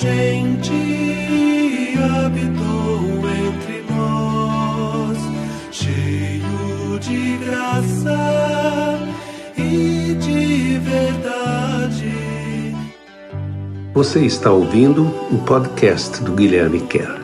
gente habitou entre nós, cheio de graça e de verdade. Você está ouvindo o podcast do Guilherme Kerr.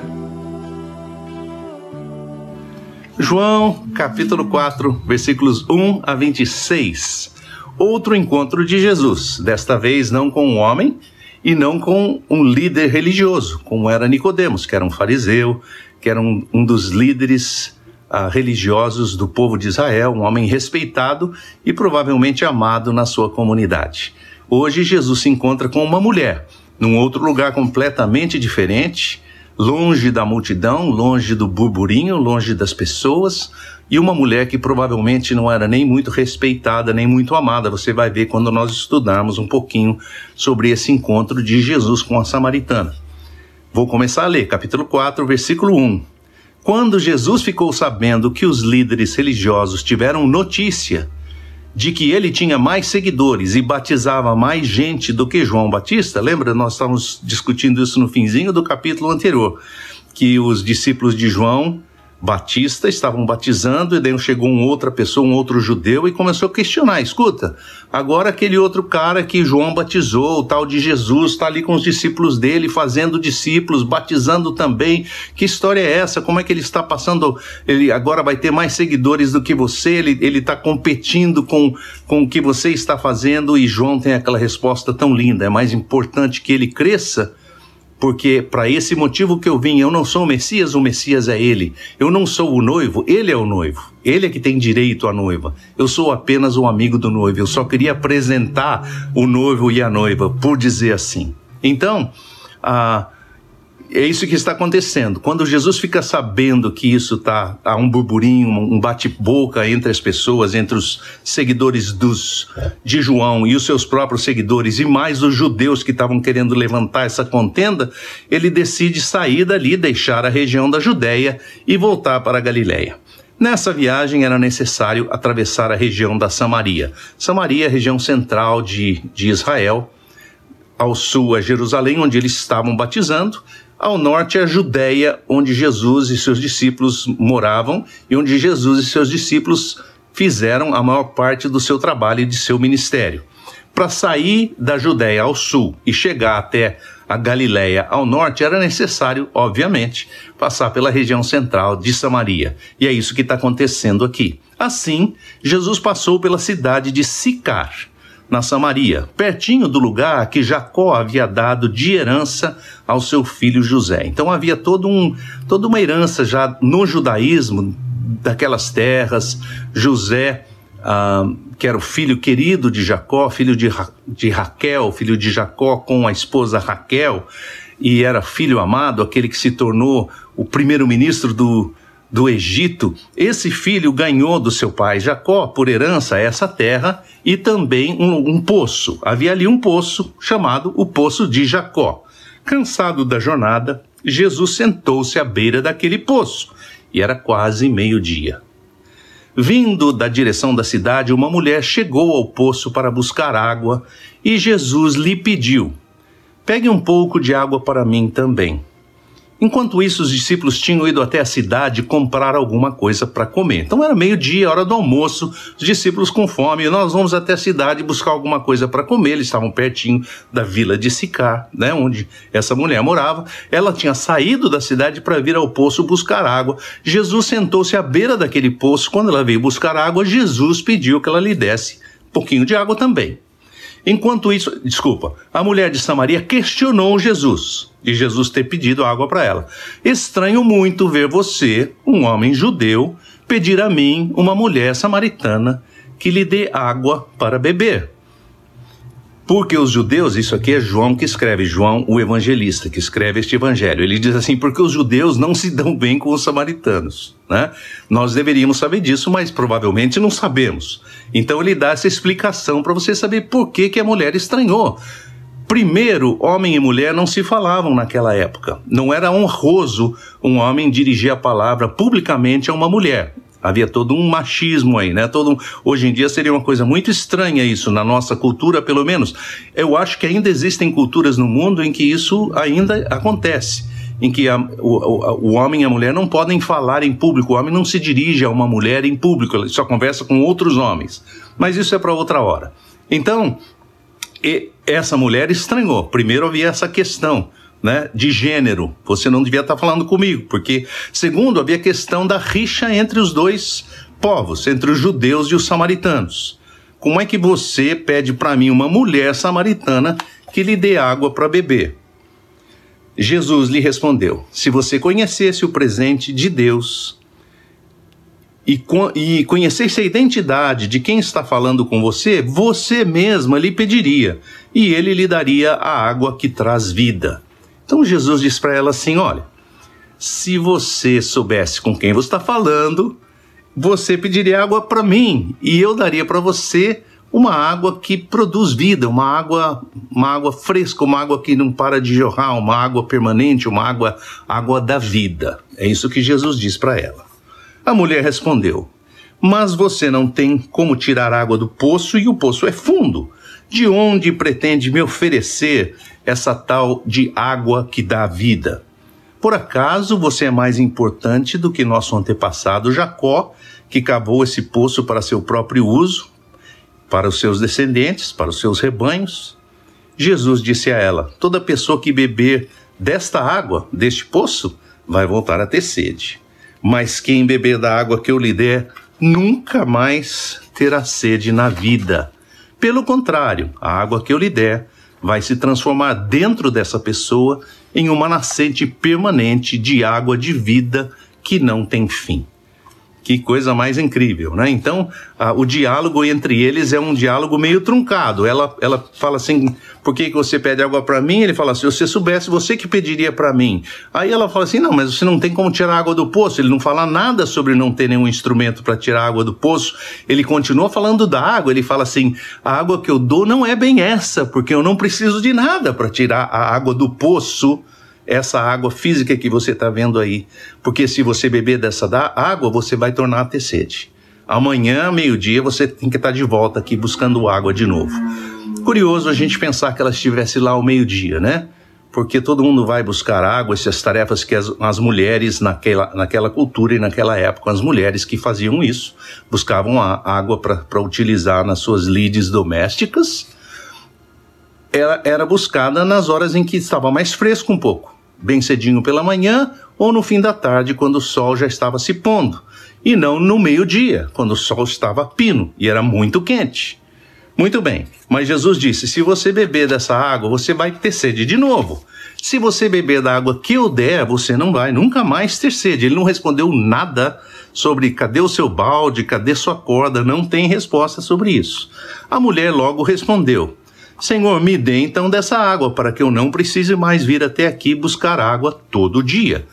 João, capítulo 4, versículos 1 a 26. Outro encontro de Jesus, desta vez não com um homem e não com um líder religioso, como era Nicodemos, que era um fariseu, que era um, um dos líderes uh, religiosos do povo de Israel, um homem respeitado e provavelmente amado na sua comunidade. Hoje Jesus se encontra com uma mulher, num outro lugar completamente diferente, longe da multidão, longe do burburinho, longe das pessoas, e uma mulher que provavelmente não era nem muito respeitada, nem muito amada. Você vai ver quando nós estudarmos um pouquinho sobre esse encontro de Jesus com a samaritana. Vou começar a ler, capítulo 4, versículo 1. Quando Jesus ficou sabendo que os líderes religiosos tiveram notícia de que ele tinha mais seguidores e batizava mais gente do que João Batista, lembra? Nós estávamos discutindo isso no finzinho do capítulo anterior, que os discípulos de João Batista estavam batizando e daí chegou uma outra pessoa, um outro judeu e começou a questionar, escuta, agora aquele outro cara que João batizou, o tal de Jesus, está ali com os discípulos dele, fazendo discípulos, batizando também, que história é essa? Como é que ele está passando, ele agora vai ter mais seguidores do que você, ele está competindo com, com o que você está fazendo? E João tem aquela resposta tão linda, é mais importante que ele cresça porque para esse motivo que eu vim, eu não sou o Messias, o Messias é ele. Eu não sou o noivo, ele é o noivo. Ele é que tem direito à noiva. Eu sou apenas o amigo do noivo. Eu só queria apresentar o noivo e a noiva, por dizer assim. Então, ah, é isso que está acontecendo. Quando Jesus fica sabendo que isso está há um burburinho, um bate-boca entre as pessoas, entre os seguidores dos de João e os seus próprios seguidores e mais os judeus que estavam querendo levantar essa contenda, ele decide sair dali, deixar a região da Judéia e voltar para a Galiléia. Nessa viagem era necessário atravessar a região da Samaria. Samaria é a região central de, de Israel, ao sul a Jerusalém, onde eles estavam batizando, ao norte, a Judéia, onde Jesus e seus discípulos moravam e onde Jesus e seus discípulos fizeram a maior parte do seu trabalho e de seu ministério. Para sair da Judéia ao sul e chegar até a Galiléia ao norte, era necessário, obviamente, passar pela região central de Samaria. E é isso que está acontecendo aqui. Assim, Jesus passou pela cidade de Sicar na Samaria, pertinho do lugar que Jacó havia dado de herança ao seu filho José. Então havia todo um, toda uma herança já no judaísmo daquelas terras. José, ah, que era o filho querido de Jacó, filho de, Ra de Raquel, filho de Jacó com a esposa Raquel, e era filho amado, aquele que se tornou o primeiro-ministro do, do Egito, esse filho ganhou do seu pai Jacó, por herança, essa terra e também um, um, poço. Havia ali um poço chamado o Poço de Jacó. Cansado da jornada, Jesus sentou-se à beira daquele poço e era quase meio-dia. Vindo da direção da cidade, uma mulher chegou ao poço para buscar água e Jesus lhe pediu: Pegue um pouco de água para mim também. Enquanto isso, os discípulos tinham ido até a cidade comprar alguma coisa para comer. Então era meio-dia, hora do almoço, os discípulos com fome, nós vamos até a cidade buscar alguma coisa para comer. Eles estavam pertinho da vila de Sicar, né, onde essa mulher morava. Ela tinha saído da cidade para vir ao poço buscar água. Jesus sentou-se à beira daquele poço. Quando ela veio buscar água, Jesus pediu que ela lhe desse um pouquinho de água também. Enquanto isso, desculpa, a mulher de Samaria questionou Jesus de Jesus ter pedido água para ela. Estranho muito ver você, um homem judeu, pedir a mim, uma mulher samaritana, que lhe dê água para beber. Porque os judeus, isso aqui é João que escreve, João o evangelista, que escreve este evangelho. Ele diz assim: porque os judeus não se dão bem com os samaritanos. Né? Nós deveríamos saber disso, mas provavelmente não sabemos. Então ele dá essa explicação para você saber por que, que a mulher estranhou. Primeiro, homem e mulher não se falavam naquela época. Não era honroso um homem dirigir a palavra publicamente a uma mulher. Havia todo um machismo aí, né? Todo um... Hoje em dia seria uma coisa muito estranha isso, na nossa cultura, pelo menos. Eu acho que ainda existem culturas no mundo em que isso ainda acontece. Em que a, o, o homem e a mulher não podem falar em público, o homem não se dirige a uma mulher em público, ele só conversa com outros homens. Mas isso é para outra hora. Então, essa mulher estranhou. Primeiro havia essa questão né, de gênero. Você não devia estar falando comigo, porque, segundo, havia questão da rixa entre os dois povos, entre os judeus e os samaritanos. Como é que você pede para mim uma mulher samaritana que lhe dê água para beber? Jesus lhe respondeu: Se você conhecesse o presente de Deus e, e conhecesse a identidade de quem está falando com você, você mesma lhe pediria, e ele lhe daria a água que traz vida. Então Jesus diz para ela assim: Olha, se você soubesse com quem você está falando, você pediria água para mim e eu daria para você uma água que produz vida, uma água, uma água fresca, uma água que não para de jorrar, uma água permanente, uma água, água da vida. É isso que Jesus diz para ela. A mulher respondeu: Mas você não tem como tirar água do poço e o poço é fundo. De onde pretende me oferecer essa tal de água que dá vida? Por acaso você é mais importante do que nosso antepassado Jacó, que cavou esse poço para seu próprio uso, para os seus descendentes, para os seus rebanhos? Jesus disse a ela: Toda pessoa que beber desta água, deste poço, vai voltar a ter sede. Mas quem beber da água que eu lhe der, nunca mais terá sede na vida. Pelo contrário, a água que eu lhe der vai se transformar dentro dessa pessoa em uma nascente permanente de água de vida que não tem fim. Que coisa mais incrível, né? Então, o diálogo entre eles é um diálogo meio truncado. Ela, ela fala assim: por que, que você pede água para mim? Ele fala: se você soubesse, você que pediria para mim. Aí ela fala assim: não, mas você não tem como tirar água do poço. Ele não fala nada sobre não ter nenhum instrumento para tirar água do poço. Ele continua falando da água. Ele fala assim: a água que eu dou não é bem essa, porque eu não preciso de nada para tirar a água do poço essa água física que você está vendo aí. Porque se você beber dessa água, você vai tornar a ter sede. Amanhã, meio-dia, você tem que estar tá de volta aqui buscando água de novo. Curioso a gente pensar que ela estivesse lá ao meio-dia, né? Porque todo mundo vai buscar água, essas tarefas que as, as mulheres naquela, naquela cultura e naquela época, as mulheres que faziam isso, buscavam a água para utilizar nas suas lides domésticas, era, era buscada nas horas em que estava mais fresco um pouco bem cedinho pela manhã ou no fim da tarde, quando o sol já estava se pondo, e não no meio-dia, quando o sol estava pino e era muito quente. Muito bem, mas Jesus disse: se você beber dessa água, você vai ter sede de novo. Se você beber da água que eu der, você não vai nunca mais ter sede. Ele não respondeu nada sobre cadê o seu balde, cadê sua corda, não tem resposta sobre isso. A mulher logo respondeu: Senhor, me dê então dessa água, para que eu não precise mais vir até aqui buscar água todo dia.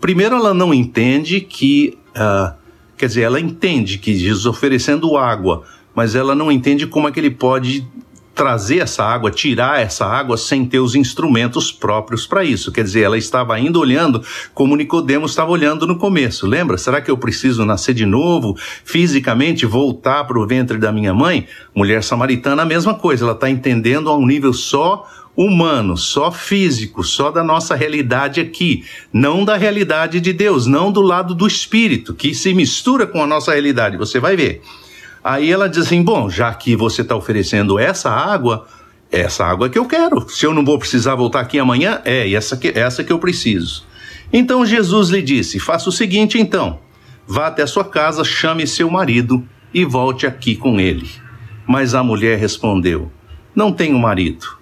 Primeiro, ela não entende que. Uh, quer dizer, ela entende que Jesus oferecendo água, mas ela não entende como é que ele pode trazer essa água, tirar essa água sem ter os instrumentos próprios para isso. Quer dizer, ela estava ainda olhando como Nicodemos estava olhando no começo. Lembra? Será que eu preciso nascer de novo, fisicamente voltar para o ventre da minha mãe? Mulher samaritana, a mesma coisa. Ela está entendendo a um nível só humano, só físico, só da nossa realidade aqui, não da realidade de Deus, não do lado do espírito, que se mistura com a nossa realidade. Você vai ver. Aí ela diz assim: bom, já que você está oferecendo essa água, essa água que eu quero. Se eu não vou precisar voltar aqui amanhã, é essa que, essa que eu preciso. Então Jesus lhe disse: faça o seguinte então. Vá até sua casa, chame seu marido e volte aqui com ele. Mas a mulher respondeu: Não tenho marido.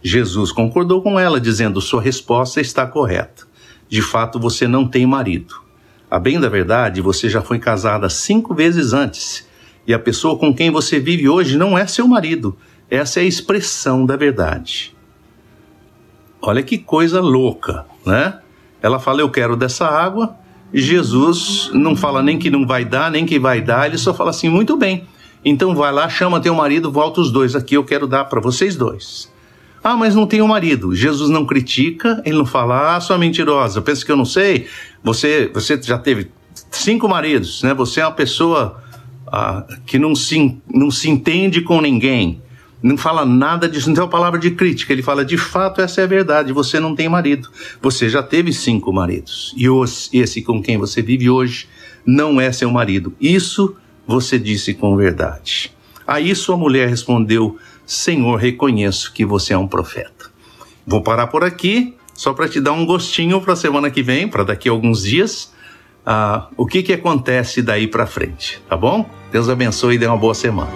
Jesus concordou com ela, dizendo: Sua resposta está correta. De fato, você não tem marido. A bem da verdade, você já foi casada cinco vezes antes e a pessoa com quem você vive hoje não é seu marido. Essa é a expressão da verdade. Olha que coisa louca, né? Ela fala: Eu quero dessa água. Jesus não fala nem que não vai dar, nem que vai dar, ele só fala assim: Muito bem. Então vai lá, chama teu marido, volta os dois aqui, eu quero dar para vocês dois. Ah, mas não tenho marido. Jesus não critica, ele não fala, ah, sua mentirosa, pensa que eu não sei. Você, você já teve cinco maridos, né? Você é uma pessoa ah, que não se, não se entende com ninguém, não fala nada disso, não tem uma palavra de crítica. Ele fala: de fato, essa é a verdade. Você não tem marido. Você já teve cinco maridos. E os, esse com quem você vive hoje não é seu marido. Isso você disse com verdade. A isso a mulher respondeu: Senhor, reconheço que você é um profeta. Vou parar por aqui, só para te dar um gostinho para a semana que vem, para daqui a alguns dias, uh, o que, que acontece daí para frente, tá bom? Deus abençoe e dê uma boa semana.